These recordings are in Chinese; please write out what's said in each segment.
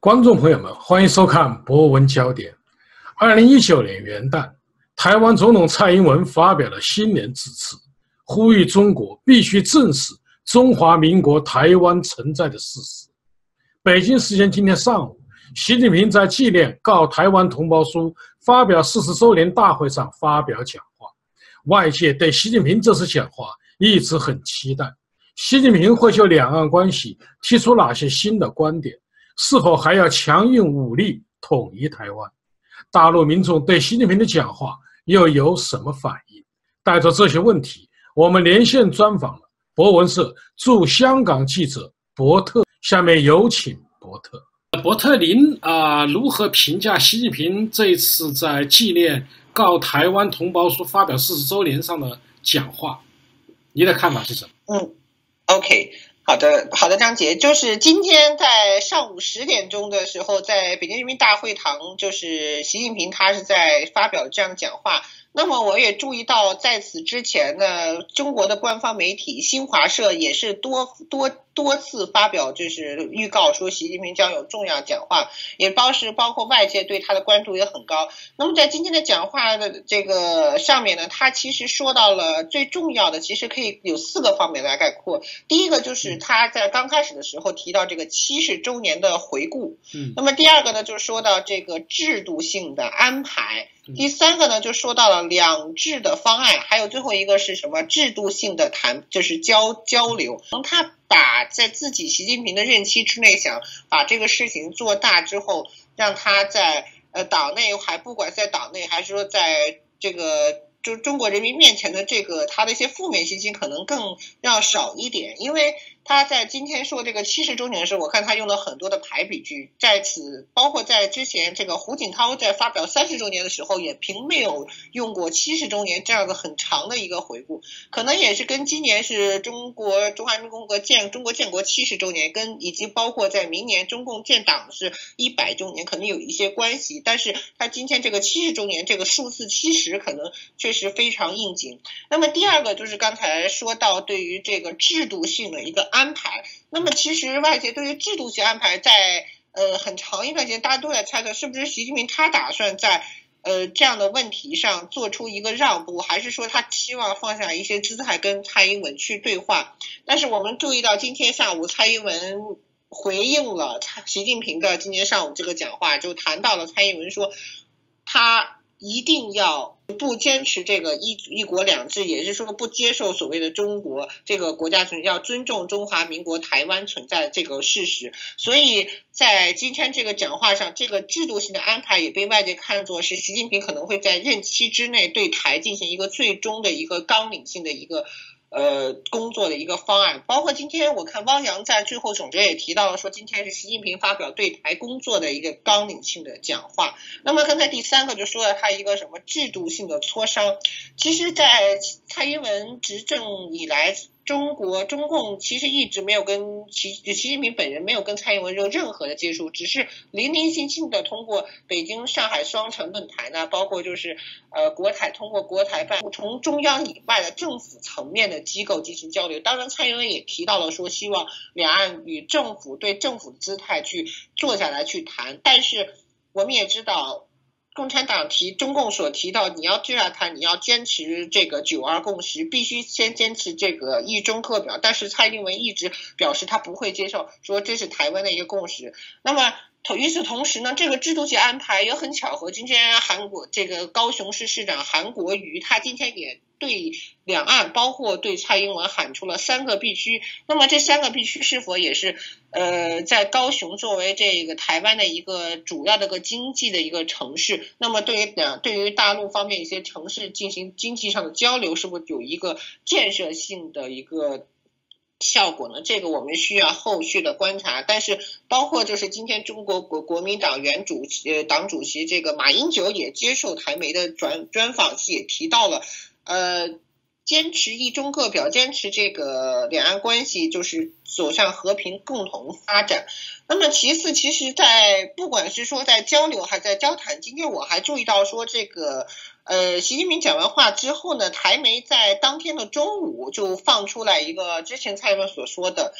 观众朋友们，欢迎收看《博文焦点》。二零一九年元旦，台湾总统蔡英文发表了新年致辞，呼吁中国必须正视中华民国台湾存在的事实。北京时间今天上午，习近平在纪念《告台湾同胞书》发表四十周年大会上发表讲话。外界对习近平这次讲话一直很期待，习近平会就两岸关系提出哪些新的观点？是否还要强硬武力统一台湾？大陆民众对习近平的讲话又有什么反应？带着这些问题，我们连线专访了博文社驻香港记者伯特。下面有请伯特。伯特，您啊，如何评价习近平这一次在纪念《告台湾同胞书》发表四十周年上的讲话？你的看法是什么？嗯，OK。好的，好的，张杰，就是今天在上午十点钟的时候，在北京人民大会堂，就是习近平他是在发表这样讲话。那么我也注意到，在此之前呢，中国的官方媒体新华社也是多多多次发表，就是预告说习近平将有重要讲话，也包是包括外界对他的关注也很高。那么在今天的讲话的这个上面呢，他其实说到了最重要的，其实可以有四个方面来概括。第一个就是他在刚开始的时候提到这个七十周年的回顾，嗯，那么第二个呢，就是说到这个制度性的安排。第三个呢，就说到了两制的方案，还有最后一个是什么制度性的谈，就是交交流。从他把在自己习近平的任期之内，想把这个事情做大之后，让他在呃党内还不管在党内还是说在这个就中国人民面前的这个他的一些负面信息可能更要少一点，因为。他在今天说这个七十周年的时候，我看他用了很多的排比句，在此包括在之前这个胡锦涛在发表三十周年的时候，也并没有用过七十周年这样的很长的一个回顾，可能也是跟今年是中国中华人民共和国建中国建国七十周年，跟以及包括在明年中共建党是一百周年，可能有一些关系。但是他今天这个七十周年这个数字七十，可能确实非常应景。那么第二个就是刚才说到对于这个制度性的一个。安排，那么其实外界对于制度性安排，在呃很长一段时间，大家都在猜测，是不是习近平他打算在呃这样的问题上做出一个让步，还是说他期望放下一些姿态跟蔡英文去对话？但是我们注意到今天下午蔡英文回应了习近平的今天上午这个讲话，就谈到了蔡英文说他。一定要不坚持这个一一国两制，也就是说不接受所谓的中国这个国家存要尊重中华民国台湾存在的这个事实。所以在今天这个讲话上，这个制度性的安排也被外界看作是习近平可能会在任期之内对台进行一个最终的一个纲领性的一个。呃，工作的一个方案，包括今天我看汪洋在最后总结也提到了，说今天是习近平发表对台工作的一个纲领性的讲话。那么刚才第三个就说了他一个什么制度性的磋商，其实，在蔡英文执政以来。中国中共其实一直没有跟习习近平本人没有跟蔡英文有任何的接触，只是零零星星的通过北京上海双城论坛呢，包括就是呃国台通过国台办从中央以外的政府层面的机构进行交流。当然，蔡英文也提到了说希望两岸与政府对政府的姿态去坐下来去谈，但是我们也知道。共产党提中共所提到，你要这样谈，你要坚持这个九二共识，必须先坚持这个一中课表。但是蔡英文一直表示他不会接受，说这是台湾的一个共识。那么。同与此同时呢，这个制度性安排也很巧合。今天韩国这个高雄市市长韩国瑜，他今天也对两岸，包括对蔡英文喊出了三个必须。那么这三个必须是否也是呃，在高雄作为这个台湾的一个主要的个经济的一个城市，那么对于两对于大陆方面一些城市进行经济上的交流，是不是有一个建设性的一个？效果呢？这个我们需要后续的观察。但是，包括就是今天中国国国民党原主呃党主席这个马英九也接受台媒的专专访也提到了，呃，坚持一中各表，坚持这个两岸关系就是走向和平共同发展。那么其次，其实，在不管是说在交流还在交谈，今天我还注意到说这个。呃，习近平讲完话之后呢，台媒在当天的中午就放出来一个之前蔡英文所说的，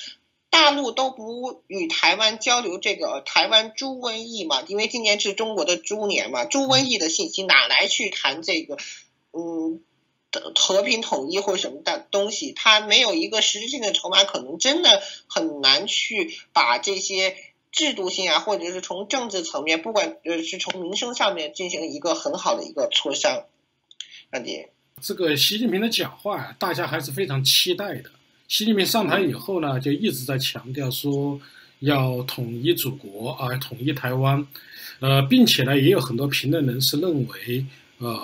大陆都不与台湾交流这个台湾猪瘟疫嘛，因为今年是中国的猪年嘛，猪瘟疫的信息哪来去谈这个，嗯，和平统一或什么的东西？他没有一个实质性的筹码，可能真的很难去把这些制度性啊，或者是从政治层面，不管呃是从民生上面进行一个很好的一个磋商。安迪，这个习近平的讲话呀，大家还是非常期待的。习近平上台以后呢，就一直在强调说要统一祖国啊，统一台湾，呃，并且呢，也有很多评论人士认为，呃，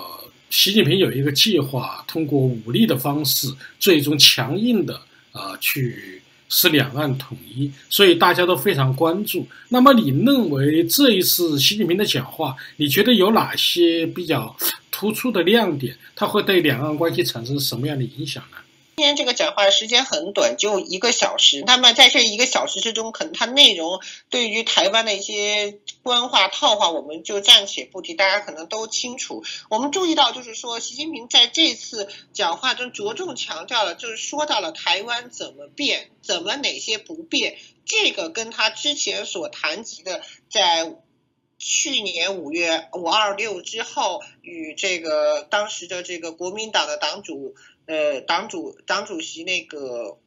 习近平有一个计划，通过武力的方式，最终强硬的啊去是两岸统一，所以大家都非常关注。那么，你认为这一次习近平的讲话，你觉得有哪些比较突出的亮点？它会对两岸关系产生什么样的影响呢？今天这个讲话时间很短，就一个小时。那么在这一个小时之中，可能它内容对于台湾的一些官话套话，我们就暂且不提，大家可能都清楚。我们注意到，就是说，习近平在这次讲话中着重强调了，就是说到了台湾怎么变，怎么哪些不变。这个跟他之前所谈及的，在去年五月五二六之后，与这个当时的这个国民党的党主。呃，党主党主席那个，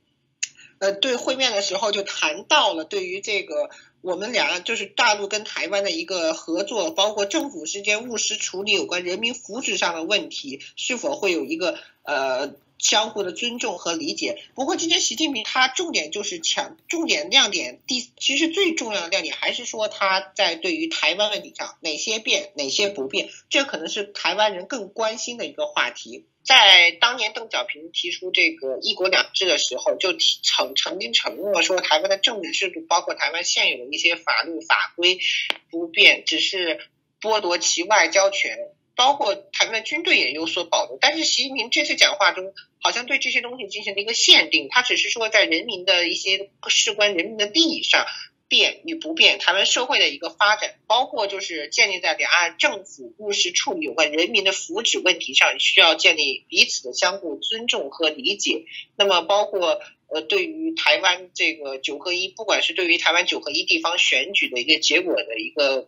呃，对会面的时候就谈到了对于这个我们俩就是大陆跟台湾的一个合作，包括政府之间务实处理有关人民福祉上的问题，是否会有一个呃相互的尊重和理解。不过今天习近平他重点就是强重点亮点，第其实最重要的亮点还是说他在对于台湾问题上哪些变哪些不变，这可能是台湾人更关心的一个话题。在当年邓小平提出这个“一国两制”的时候，就曾曾经承诺说，台湾的政治制度，包括台湾现有的一些法律法规不变，只是剥夺其外交权，包括台湾的军队也有所保留。但是习近平这次讲话中，好像对这些东西进行了一个限定，他只是说在人民的一些事关人民的利益上。变与不变，台湾社会的一个发展，包括就是建立在两岸政府务实处理有关人民的福祉问题上，需要建立彼此的相互尊重和理解。那么，包括呃，对于台湾这个九合一，不管是对于台湾九合一地方选举的一个结果的一个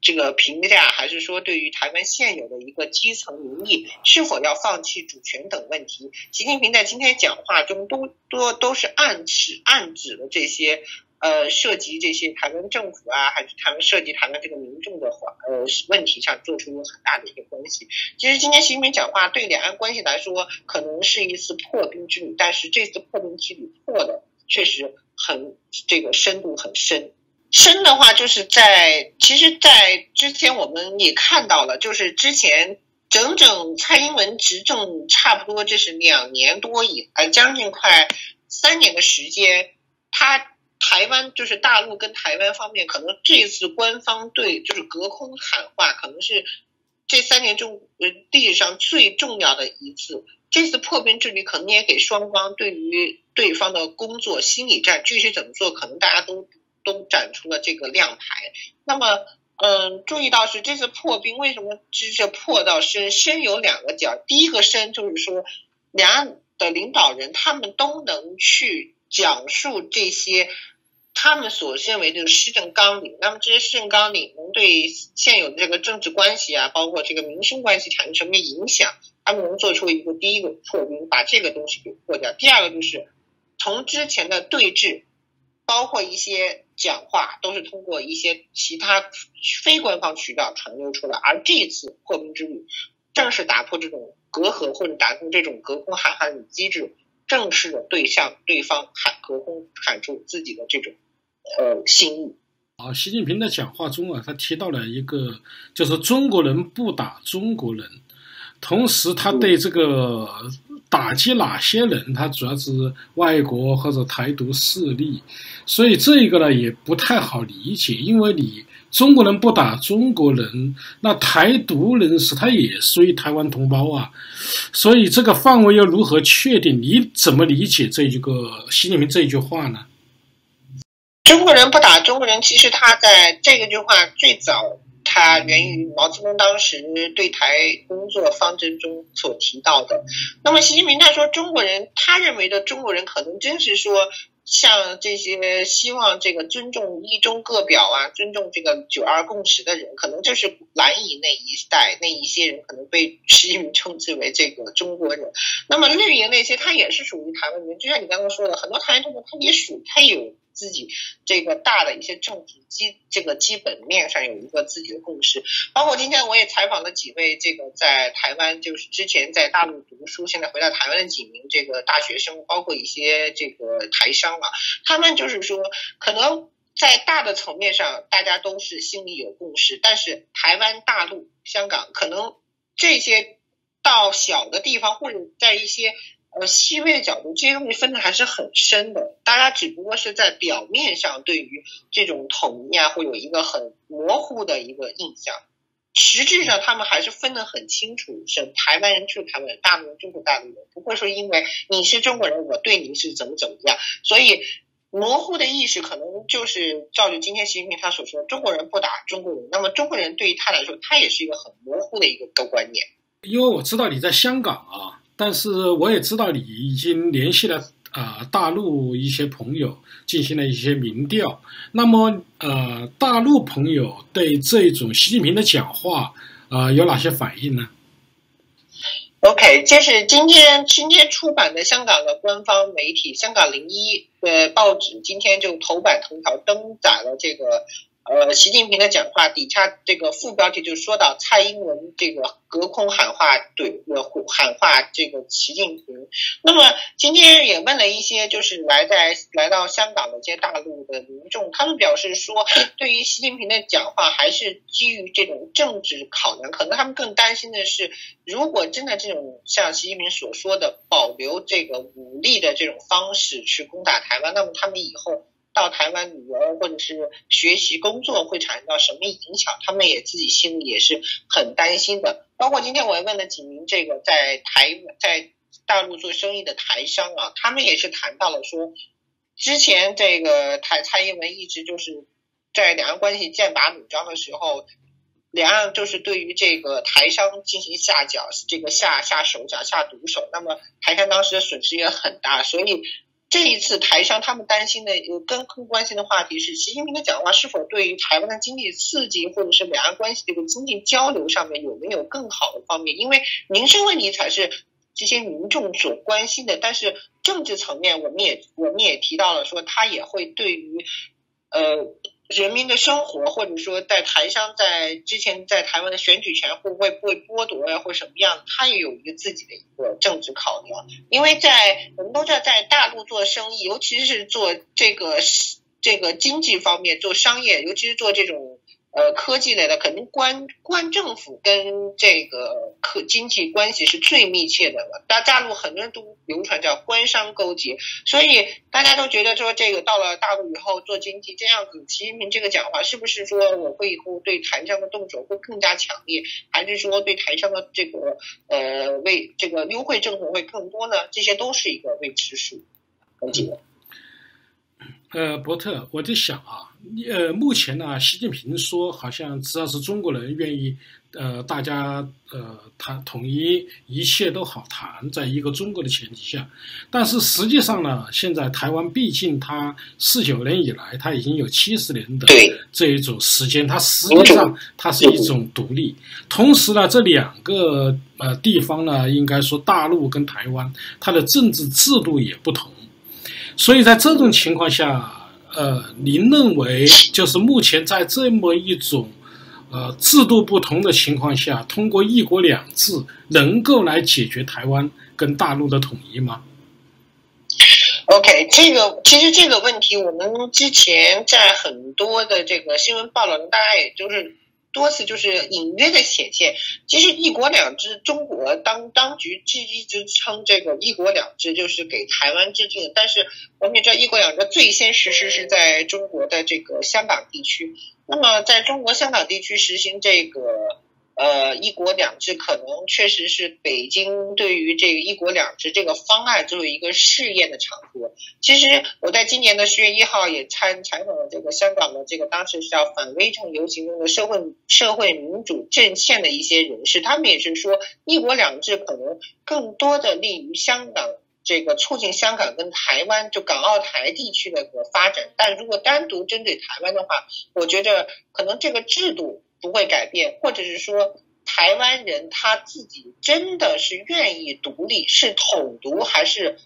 这个评价，还是说对于台湾现有的一个基层民意是否要放弃主权等问题，习近平在今天讲话中都多都是暗指暗指了这些。呃，涉及这些台湾政府啊，还是台湾涉及台湾这个民众的话，呃，问题上做出很大的一个关系。其实今天习近平讲话对两岸关系来说，可能是一次破冰之旅，但是这次破冰之旅破的确实很这个深度很深。深的话，就是在其实，在之前我们也看到了，就是之前整整蔡英文执政差不多这是两年多以来，将近快三年的时间，他。台湾就是大陆跟台湾方面，可能这次官方对就是隔空喊话，可能是这三年中历史上最重要的一次。这次破冰之旅可能也给双方对于对方的工作心理战具体怎么做，可能大家都都展出了这个亮牌。那么，嗯，注意到是这次破冰为什么是破到深？深有两个角，第一个深就是说两岸的领导人他们都能去讲述这些。他们所认为的施政纲领，那么这些施政纲领能对现有的这个政治关系啊，包括这个民生关系产生什么影响？他们能做出一个第一个破冰，把这个东西给破掉。第二个就是从之前的对峙，包括一些讲话，都是通过一些其他非官方渠道传流出来，而这次破冰之旅，正是打破这种隔阂或者打破这种隔空喊喊的机制，正式的对向对方喊隔空喊出自己的这种。呃，心意。啊，习近平的讲话中啊，他提到了一个，就是中国人不打中国人，同时他对这个打击哪些人，他主要是外国或者台独势力，所以这个呢也不太好理解，因为你中国人不打中国人，那台独人士他也属于台湾同胞啊，所以这个范围又如何确定？你怎么理解这一个习近平这一句话呢？中国人不打中国人，其实他在这个句话最早，它源于毛泽东当时对台工作方针中所提到的。那么习近平他说中国人，他认为的中国人可能真是说像这些希望这个尊重一中各表啊，尊重这个九二共识的人，可能就是蓝营那一代那一些人，可能被 习近平称之为这个中国人。那么绿营那些，他也是属于台湾人，就像你刚刚说的，很多台湾政府他也属，他有。自己这个大的一些政治基这个基本面上有一个自己的共识，包括今天我也采访了几位这个在台湾就是之前在大陆读书，现在回到台湾的几名这个大学生，包括一些这个台商啊，他们就是说可能在大的层面上大家都是心里有共识，但是台湾、大陆、香港可能这些到小的地方或者在一些。呃，细微的角度，这些东西分的还是很深的。大家只不过是在表面上对于这种统一啊，会有一个很模糊的一个印象。实质上，他们还是分得很清楚，是台湾人就是台湾人，大陆人就是大陆人，不会说因为你是中国人，我对你是怎么怎么样。所以，模糊的意识可能就是照着今天习近平他所说，中国人不打中国人。那么，中国人对于他来说，他也是一个很模糊的一个观念。因为我知道你在香港啊。但是我也知道你已经联系了啊大陆一些朋友，进行了一些民调。那么呃，大陆朋友对这种习近平的讲话啊有哪些反应呢？OK，这是今天今天出版的香港的官方媒体《香港零一》的报纸，今天就头版头条登载了这个。呃，习近平的讲话底下这个副标题就说到蔡英文这个隔空喊话怼呃喊话这个习近平。那么今天也问了一些就是来在来到香港的这些大陆的民众，他们表示说，对于习近平的讲话还是基于这种政治考量，可能他们更担心的是，如果真的这种像习近平所说的保留这个武力的这种方式去攻打台湾，那么他们以后。到台湾旅游或者是学习工作会产生到什么影响？他们也自己心里也是很担心的。包括今天我也问了几名这个在台在大陆做生意的台商啊，他们也是谈到了说，之前这个台蔡英文一直就是在两岸关系剑拔弩张的时候，两岸就是对于这个台商进行下脚，这个下下手脚下毒手，那么台商当时的损失也很大，所以。这一次台商他们担心的、更更关心的话题是，习近平的讲话是否对于台湾的经济刺激，或者是两岸关系这个经济交流上面有没有更好的方面？因为民生问题才是这些民众所关心的。但是政治层面，我们也我们也提到了，说他也会对于呃。人民的生活，或者说在台商在之前在台湾的选举权会不会被剥夺呀，或什么样，他也有一个自己的一个政治考量。因为在我们都知道，在大陆做生意，尤其是做这个这个经济方面做商业，尤其是做这种。呃，科技类的肯定官官政府跟这个科经济关系是最密切的了。大大陆很多人都流传叫官商勾结，所以大家都觉得说这个到了大陆以后做经济这样子，习近平这个讲话是不是说我会以后对台商的动手会更加强烈，还是说对台商的这个呃为这个优惠政策会更多呢？这些都是一个未知数。很紧。呃，伯特，我在想啊，呃，目前呢，习近平说好像只要是中国人愿意，呃，大家呃谈统一，一切都好谈，在一个中国的前提下。但是实际上呢，现在台湾毕竟它四九年以来，它已经有七十年的这一种时间，它实际上它是一种独立。同时呢，这两个呃地方呢，应该说大陆跟台湾，它的政治制度也不同。所以在这种情况下，呃，您认为就是目前在这么一种，呃，制度不同的情况下，通过“一国两制”能够来解决台湾跟大陆的统一吗？OK，这个其实这个问题，我们之前在很多的这个新闻报道，大家也就是。多次就是隐约的显现，其实“一国两制”，中国当当局一一直称这个“一国两制”就是给台湾制定，但是我们也知道“一国两制”最先实施是在中国的这个香港地区，那么在中国香港地区实行这个。呃，一国两制可能确实是北京对于这个一国两制这个方案作为一个试验的场合。其实我在今年的十月一号也参采访了这个香港的这个当时是叫反威政游行中的社会社会民主阵线的一些人士，他们也是说一国两制可能更多的利于香港这个促进香港跟台湾就港澳台地区的个发展。但如果单独针对台湾的话，我觉得可能这个制度不会改变，或者是说台湾人他自己真的是愿意独立，是统独还是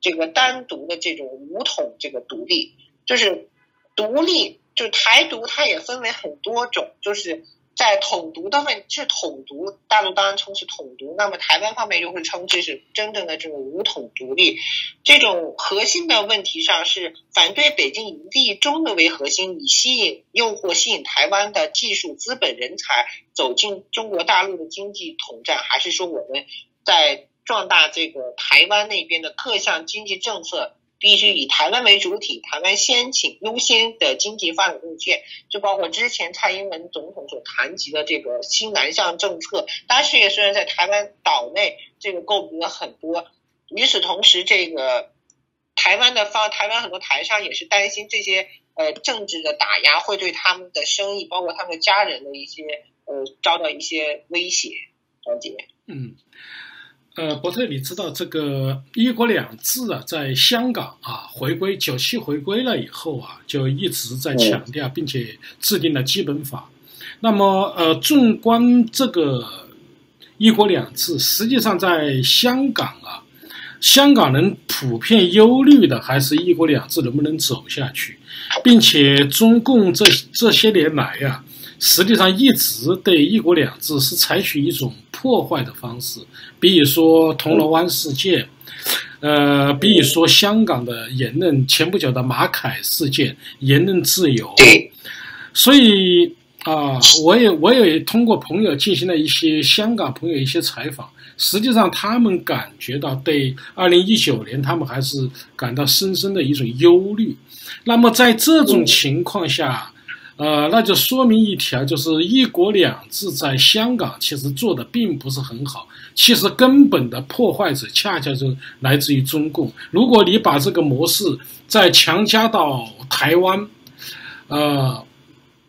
这个单独的这种武统这个独立，就是独立。就台独，它也分为很多种，就是在统独的问是统独，大陆当然称是统独，那么台湾方面就会称这是真正的这种武统独立。这种核心的问题上是反对北京以利中的为核心，以吸引诱惑吸引台湾的技术资本人才走进中国大陆的经济统战，还是说我们在壮大这个台湾那边的各项经济政策？必须以台湾为主体，台湾先请优先的经济发展路线，就包括之前蔡英文总统所谈及的这个新南向政策。当时也虽然在台湾岛内这个诟病了很多，与此同时，这个台湾的方，台湾很多台商也是担心这些呃政治的打压会对他们的生意，包括他们家人的一些呃遭到一些威胁。张姐，嗯。呃，伯特，你知道这个“一国两制”啊，在香港啊回归九七回归了以后啊，就一直在强调，并且制定了基本法。那么，呃，纵观这个“一国两制”，实际上在香港啊，香港人普遍忧虑的还是一国两制能不能走下去，并且中共这这些年来呀。实际上一直对“一国两制”是采取一种破坏的方式，比如说铜锣湾事件，呃，比如说香港的言论，前不久的马凯事件，言论自由。所以啊，我也我也通过朋友进行了一些香港朋友一些采访，实际上他们感觉到对二零一九年，他们还是感到深深的一种忧虑。那么在这种情况下。呃，那就说明一条，就是“一国两制”在香港其实做的并不是很好。其实根本的破坏者恰恰就来自于中共。如果你把这个模式再强加到台湾，呃，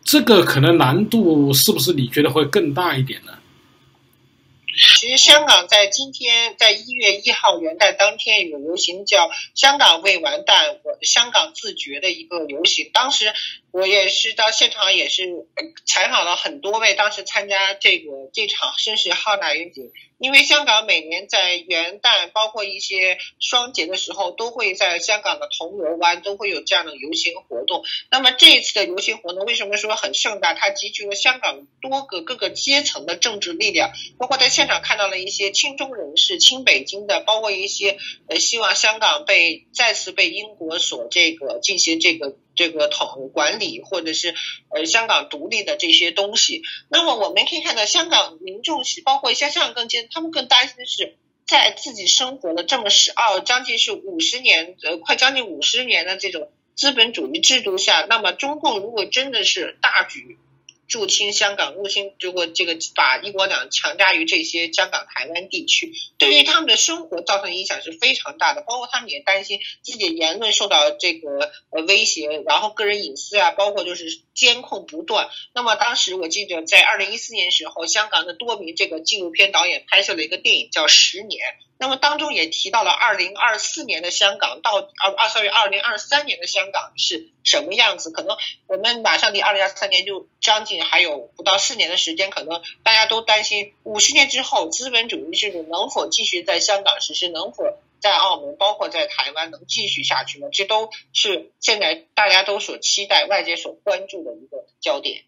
这个可能难度是不是你觉得会更大一点呢？其实香港在今天，在一月一号元旦当天有游行，叫“香港未完蛋，我香港自觉”的一个游行。当时我也是到现场，也是采访了很多位当时参加这个这场声势浩大游行。因为香港每年在元旦，包括一些双节的时候，都会在香港的铜锣湾都会有这样的游行活动。那么这一次的游行活动为什么说很盛大？它集聚了香港多个各个阶层的政治力量，包括在现场看到了一些亲中人士、亲北京的，包括一些呃希望香港被再次被英国所这个进行这个。这个统管理或者是呃香港独立的这些东西，那么我们可以看到，香港民众是包括一些香港更坚，他们更担心的是在自己生活了这么十二将近是五十年呃快将近五十年的这种资本主义制度下，那么中共如果真的是大举。入侵香港，入侵如果这个把一国两强加于这些香港、台湾地区，对于他们的生活造成影响是非常大的。包括他们也担心自己的言论受到这个呃威胁，然后个人隐私啊，包括就是监控不断。那么当时我记得在二零一四年时候，香港的多名这个纪录片导演拍摄了一个电影叫《十年》。那么当中也提到了二零二四年的香港到二二三月二零二三年的香港是什么样子？可能我们马上离二零二三年就将近还有不到四年的时间，可能大家都担心五十年之后资本主义制度能否继续在香港实施，能否在澳门，包括在台湾能继续下去呢？这都是现在大家都所期待、外界所关注的一个焦点。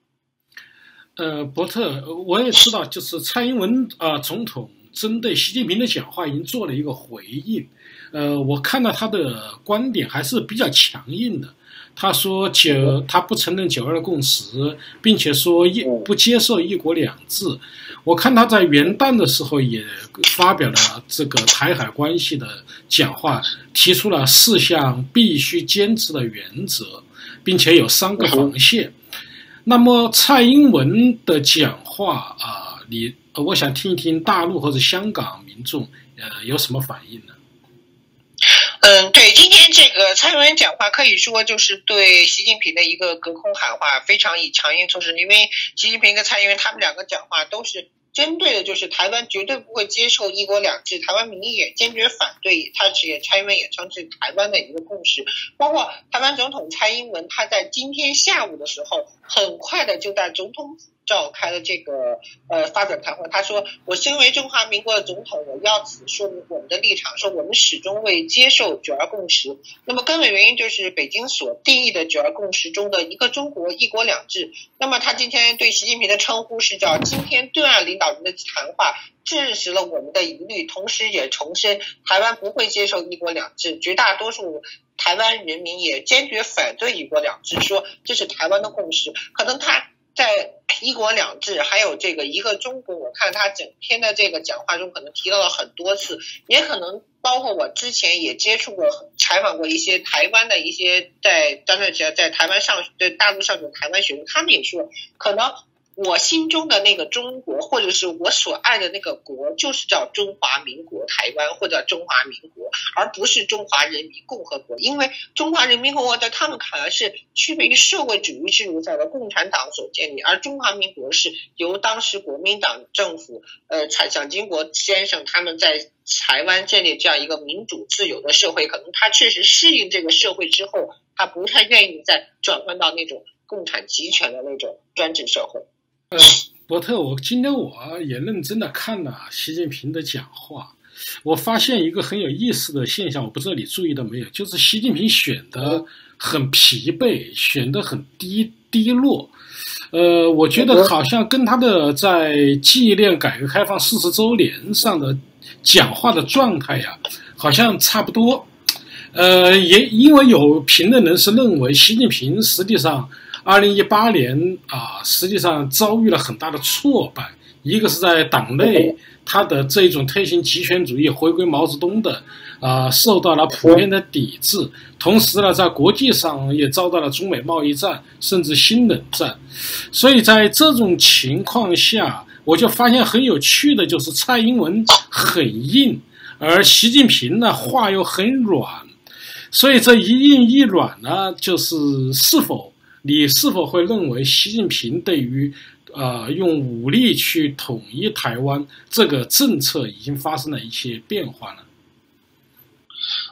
呃，伯特，我也知道，就是蔡英文啊总统。针对习近平的讲话，已经做了一个回应。呃，我看到他的观点还是比较强硬的。他说九，他不承认九二共识，并且说一不接受一国两制。我看他在元旦的时候也发表了这个台海关系的讲话，提出了四项必须坚持的原则，并且有三个防线。那么蔡英文的讲话啊，你？我想听一听大陆或者香港民众，呃，有什么反应呢？嗯，对，今天这个蔡英文讲话可以说就是对习近平的一个隔空喊话，非常以强硬措施。因为习近平跟蔡英文他们两个讲话都是针对的就是台湾绝对不会接受一国两制，台湾民意也坚决反对，他也蔡英文也称是台湾的一个共识。包括台湾总统蔡英文，他在今天下午的时候，很快的就在总统府。召开了这个呃发表谈话，他说：“我身为中华民国的总统，我要此说明我们的立场，说我们始终未接受九二共识。那么根本原因就是北京所定义的九二共识中的一个中国、一国两制。那么他今天对习近平的称呼是叫今天对岸领导人的谈话，证实了我们的疑虑，同时也重申台湾不会接受一国两制，绝大多数台湾人民也坚决反对一国两制，说这是台湾的共识。可能他。”在一国两制，还有这个一个中国，我看他整篇的这个讲话中，可能提到了很多次，也可能包括我之前也接触过、采访过一些台湾的一些在当时在在台湾上在大陆上学台湾学生，他们也说可能。我心中的那个中国，或者是我所爱的那个国，就是叫中华民国台湾，或者中华民国，而不是中华人民共和国。因为中华人民共和国在他们看来是区别于社会主义制度下的共产党所建立，而中华民国是由当时国民党政府，呃，蔡蒋经国先生他们在台湾建立这样一个民主自由的社会。可能他确实适应这个社会之后，他不太愿意再转换到那种共产集权的那种专制社会。呃，伯特，我今天我也认真的看了习近平的讲话，我发现一个很有意思的现象，我不知道你注意到没有，就是习近平选的很疲惫，选的很低低落，呃，我觉得好像跟他的在纪念改革开放四十周年上的讲话的状态呀，好像差不多，呃，也因为有评论人士认为，习近平实际上。二零一八年啊，实际上遭遇了很大的挫败。一个是在党内，他的这种推行极权主义、回归毛泽东的啊，受到了普遍的抵制；同时呢，在国际上也遭到了中美贸易战，甚至新冷战。所以在这种情况下，我就发现很有趣的就是蔡英文很硬，而习近平呢话又很软。所以这一硬一软呢，就是是否？你是否会认为习近平对于，呃，用武力去统一台湾这个政策已经发生了一些变化呢？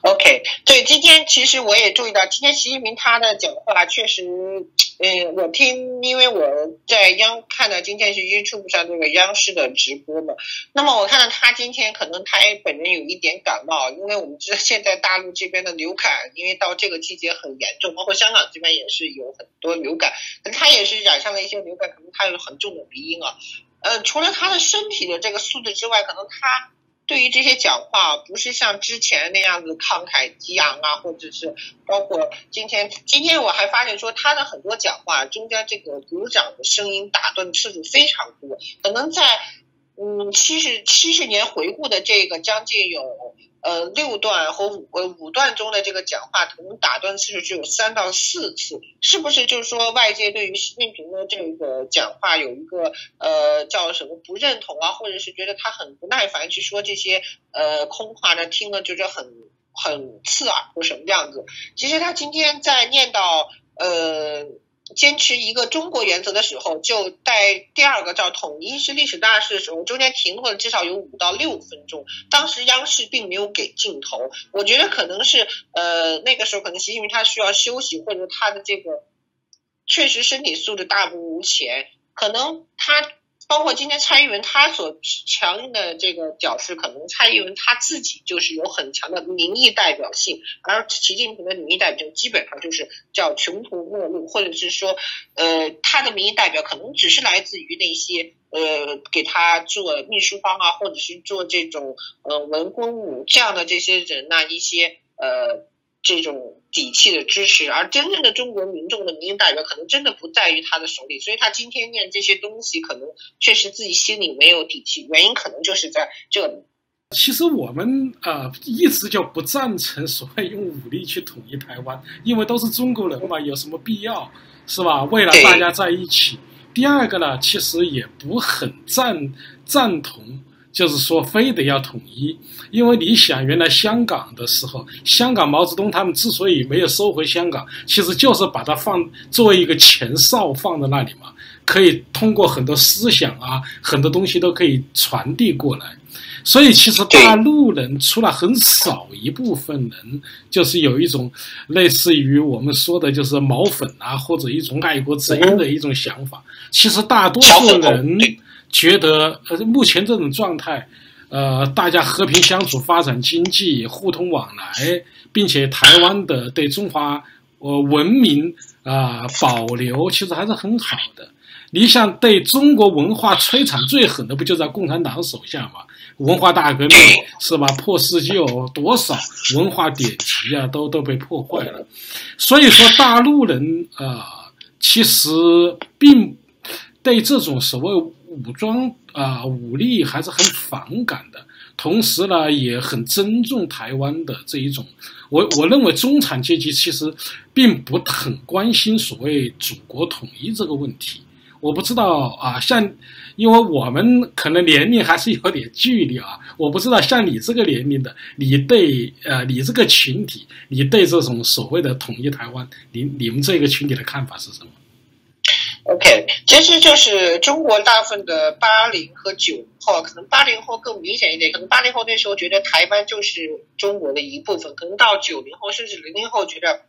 ？OK，对，今天其实我也注意到，今天习近平他的讲话确实，嗯，我听，因为我在央看到今天是 YouTube 上那个央视的直播嘛，那么我看到他今天可能他也本人有一点感冒，因为我们知道现在大陆这边的流感，因为到这个季节很严重，包括香港这边也是有很多流感，可能他也是染上了一些流感，可能他有很重的鼻音啊，呃，除了他的身体的这个素质之外，可能他。对于这些讲话，不是像之前那样子慷慨激昂啊，或者是包括今天，今天我还发现说他的很多讲话中间这个鼓掌的声音打断次数非常多，可能在嗯七十七十年回顾的这个将近有。呃，六段和五呃五段中的这个讲话，可能打断次数只有三到四次，是不是就是说外界对于习近平的这个讲话有一个呃叫什么不认同啊，或者是觉得他很不耐烦去说这些呃空话呢？听了就是很很刺耳或什么样子？其实他今天在念到呃。坚持一个中国原则的时候，就带第二个叫统一是历史大事的时候，中间停顿至少有五到六分钟。当时央视并没有给镜头，我觉得可能是呃那个时候可能习近平他需要休息，或者他的这个确实身体素质大不如前，可能他。包括今天蔡英文他所强硬的这个表示，可能蔡英文他自己就是有很强的民意代表性，而习近平的民意代表基本上就是叫穷途末路，或者是说，呃，他的民意代表可能只是来自于那些呃给他做秘书方啊，或者是做这种呃文公武这样的这些人呐，一些呃。这种底气的支持，而真正的中国民众的民意代表可能真的不在于他的手里，所以他今天念这些东西，可能确实自己心里没有底气，原因可能就是在这里。其实我们啊一直就不赞成所谓用武力去统一台湾，因为都是中国人嘛，有什么必要是吧？为了大家在一起。第二个呢，其实也不很赞赞同。就是说，非得要统一，因为你想，原来香港的时候，香港毛泽东他们之所以没有收回香港，其实就是把它放作为一个前哨放在那里嘛。可以通过很多思想啊，很多东西都可以传递过来。所以，其实大陆人除了很少一部分人，就是有一种类似于我们说的，就是毛粉啊，或者一种爱国之心的一种想法。其实大多数人觉得，呃，目前这种状态，呃，大家和平相处、发展经济、互通往来，并且台湾的对中华呃文明啊保留，其实还是很好的。你想对中国文化摧残最狠的，不就在共产党手下吗？文化大革命 是吧？破四旧，多少文化典籍啊，都都被破坏了。所以说，大陆人啊，其实并对这种所谓武装啊武力还是很反感的。同时呢，也很尊重台湾的这一种。我我认为中产阶级其实并不很关心所谓祖国统一这个问题。我不知道啊，像，因为我们可能年龄还是有点距离啊。我不知道像你这个年龄的，你对呃你这个群体，你对这种所谓的统一台湾，你你们这个群体的看法是什么对其实就是中国大部分的八零和九零后，可能八零后更明显一点，可能八零后那时候觉得台湾就是中国的一部分，可能到九零后甚至零零后觉得。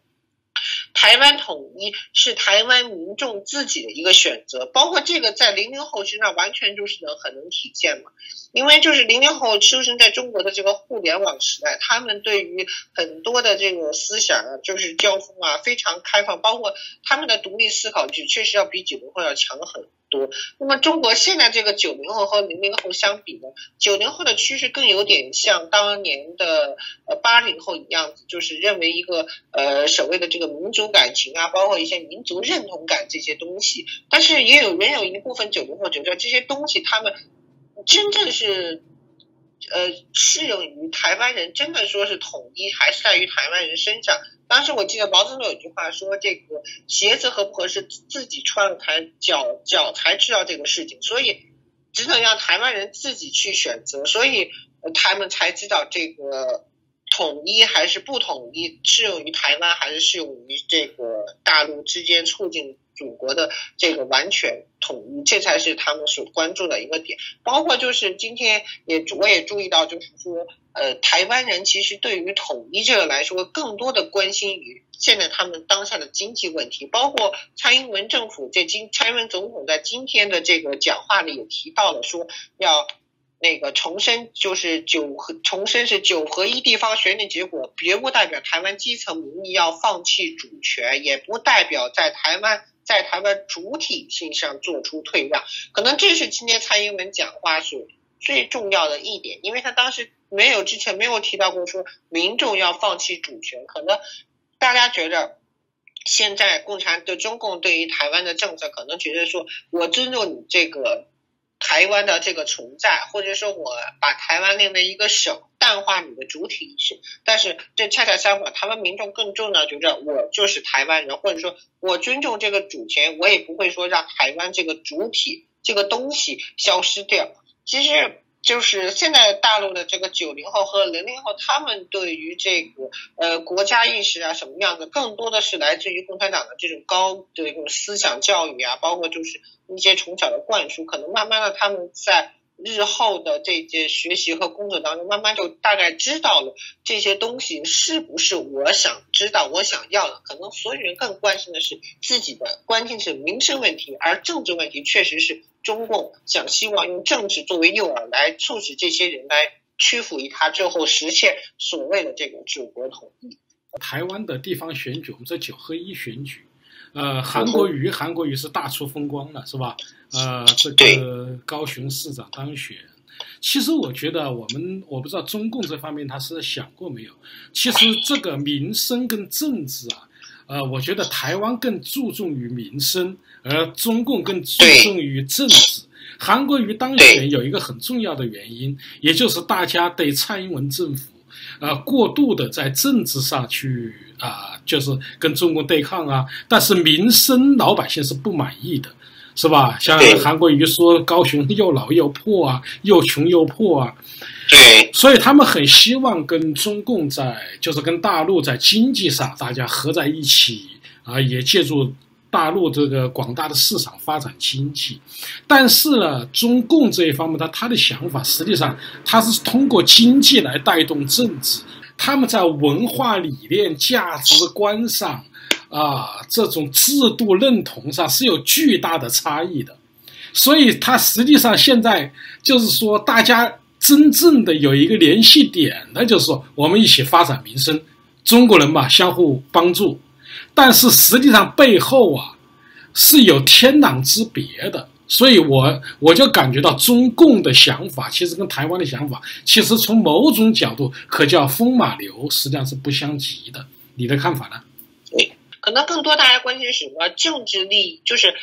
台湾统一是台湾民众自己的一个选择，包括这个在零零后身上完全就是能很能体现嘛。因为就是零零后出生在中国的这个互联网时代，他们对于很多的这个思想啊，就是交锋啊，非常开放，包括他们的独立思考就确实要比九零后要强很多。那么中国现在这个九零后和零零后相比呢，九零后的趋势更有点像当年的呃八零后一样，就是认为一个呃所谓的这个民族感情啊，包括一些民族认同感这些东西。但是也有仍有一部分九零后觉得这些东西他们。真正是，呃，适用于台湾人，真的说是统一，还是在于台湾人身上。当时我记得毛泽东有句话说：“这个鞋子合不合适，自己穿了才脚脚才知道这个事情。”所以只能让台湾人自己去选择，所以他们才知道这个统一还是不统一，适用于台湾还是适用于这个大陆之间促进。祖国的这个完全统一，这才是他们所关注的一个点。包括就是今天也我也注意到，就是说，呃，台湾人其实对于统一这个来说，更多的关心于现在他们当下的经济问题。包括蔡英文政府在今蔡英文总统在今天的这个讲话里也提到了，说要。那个重申就是九合重申是九合一地方选举结果，绝不代表台湾基层民意要放弃主权，也不代表在台湾在台湾主体性上做出退让。可能这是今天蔡英文讲话是最重要的一点，因为他当时没有之前没有提到过说民众要放弃主权。可能大家觉得现在共产的中共对于台湾的政策，可能觉得说我尊重你这个。台湾的这个存在，或者说我把台湾列为一个省，淡化你的主体意识，但是这恰恰相反，台湾民众更重要觉得我就是台湾人，或者说我尊重这个主权，我也不会说让台湾这个主体这个东西消失掉。其实。就是现在大陆的这个九零后和零零后，他们对于这个呃国家意识啊什么样的，更多的是来自于共产党的这种高的这种思想教育啊，包括就是一些从小的灌输，可能慢慢的他们在。日后的这些学习和工作当中，慢慢就大概知道了这些东西是不是我想知道、我想要的。可能所有人更关心的是自己的，关键是民生问题，而政治问题确实是中共想希望用政治作为诱饵来促使这些人来屈服于他，最后实现所谓的这个祖国统一。台湾的地方选举，我们说九合一选举。呃，韩国瑜，韩国瑜是大出风光了，是吧？呃，这个高雄市长当选。其实我觉得，我们我不知道中共这方面他是想过没有。其实这个民生跟政治啊，呃，我觉得台湾更注重于民生，而中共更注重于政治。韩国瑜当选有一个很重要的原因，也就是大家对蔡英文政府。呃，过度的在政治上去啊，就是跟中共对抗啊，但是民生老百姓是不满意的，是吧？像韩国瑜说高雄又老又破啊，又穷又破啊，对，所以他们很希望跟中共在，就是跟大陆在经济上大家合在一起啊，也借助大陆这个广大的市场发展经济，但是呢，中共这一方面，他他的想法实际上他是通过经济来带动政治，他们在文化理念、价值观上，啊，这种制度认同上是有巨大的差异的，所以他实际上现在就是说，大家真正的有一个联系点的，就是说我们一起发展民生，中国人嘛，相互帮助。但是实际上背后啊是有天壤之别的，所以我我就感觉到中共的想法其实跟台湾的想法，其实从某种角度可叫风马牛，实际上是不相及的。你的看法呢？可能更多大家关心什么政治利益，就是。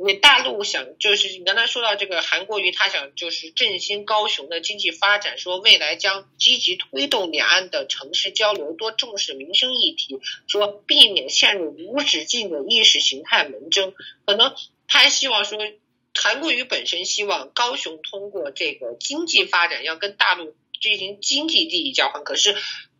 你大陆想就是你刚才说到这个韩国瑜，他想就是振兴高雄的经济发展，说未来将积极推动两岸的城市交流，多重视民生议题，说避免陷入无止境的意识形态门争。可能他还希望说，韩国瑜本身希望高雄通过这个经济发展要跟大陆进行经济利益交换，可是。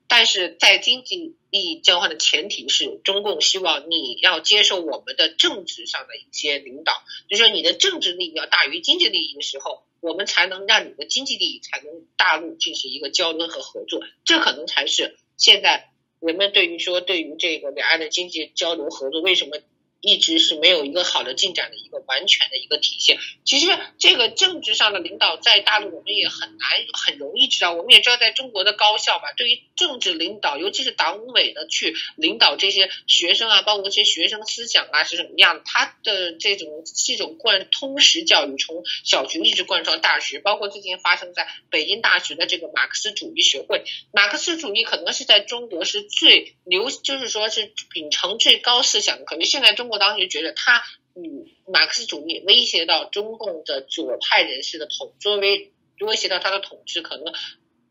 但是在经济利益交换的前提是，中共希望你要接受我们的政治上的一些领导，就是说你的政治利益要大于经济利益的时候，我们才能让你的经济利益才能大陆进行一个交流和合作，这可能才是现在人们对于说对于这个两岸的经济交流合作为什么。一直是没有一个好的进展的一个完全的一个体现。其实这个政治上的领导在大陆我们也很难很容易知道。我们也知道，在中国的高校吧，对于政治领导，尤其是党委的去领导这些学生啊，包括一些学生思想啊是什么样，他的这种这种贯通识教育，从小学一直贯穿大学，包括最近发生在北京大学的这个马克思主义学会，马克思主义可能是在中国是最流，就是说是秉承最高思想，可能现在中。我当时觉得他与马克思主义威胁到中共的左派人士的统，作为威胁到他的统治，可能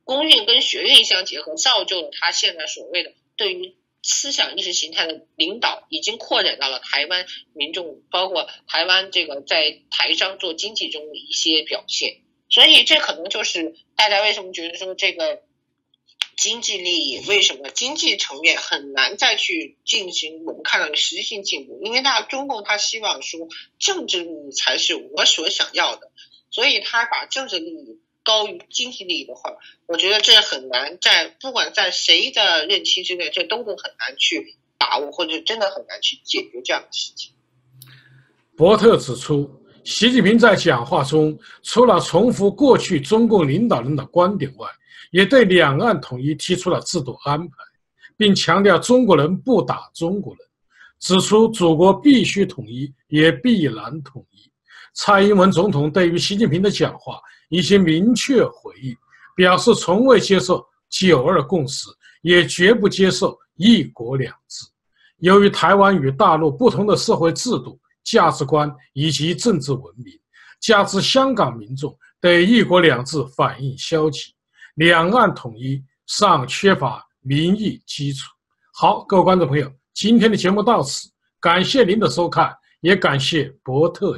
公运跟学运相结合，造就了他现在所谓的对于思想意识形态的领导，已经扩展到了台湾民众，包括台湾这个在台商做经济中的一些表现。所以这可能就是大家为什么觉得说这个。经济利益为什么经济层面很难再去进行我们看到的实质性进步？因为他中共他希望说政治利益才是我所想要的，所以他把政治利益高于经济利益的话，我觉得这很难在不管在谁的任期之内，这都会很难去把握，或者真的很难去解决这样的事情。伯特指出，习近平在讲话中除了重复过去中共领导人的观点外，也对两岸统一提出了制度安排，并强调中国人不打中国人，指出祖国必须统一，也必然统一。蔡英文总统对于习近平的讲话已经明确回应，表示从未接受“九二共识”，也绝不接受“一国两制”。由于台湾与大陆不同的社会制度、价值观以及政治文明，加之香港民众对“一国两制”反应消极。两岸统一尚缺乏民意基础。好，各位观众朋友，今天的节目到此，感谢您的收看，也感谢博特。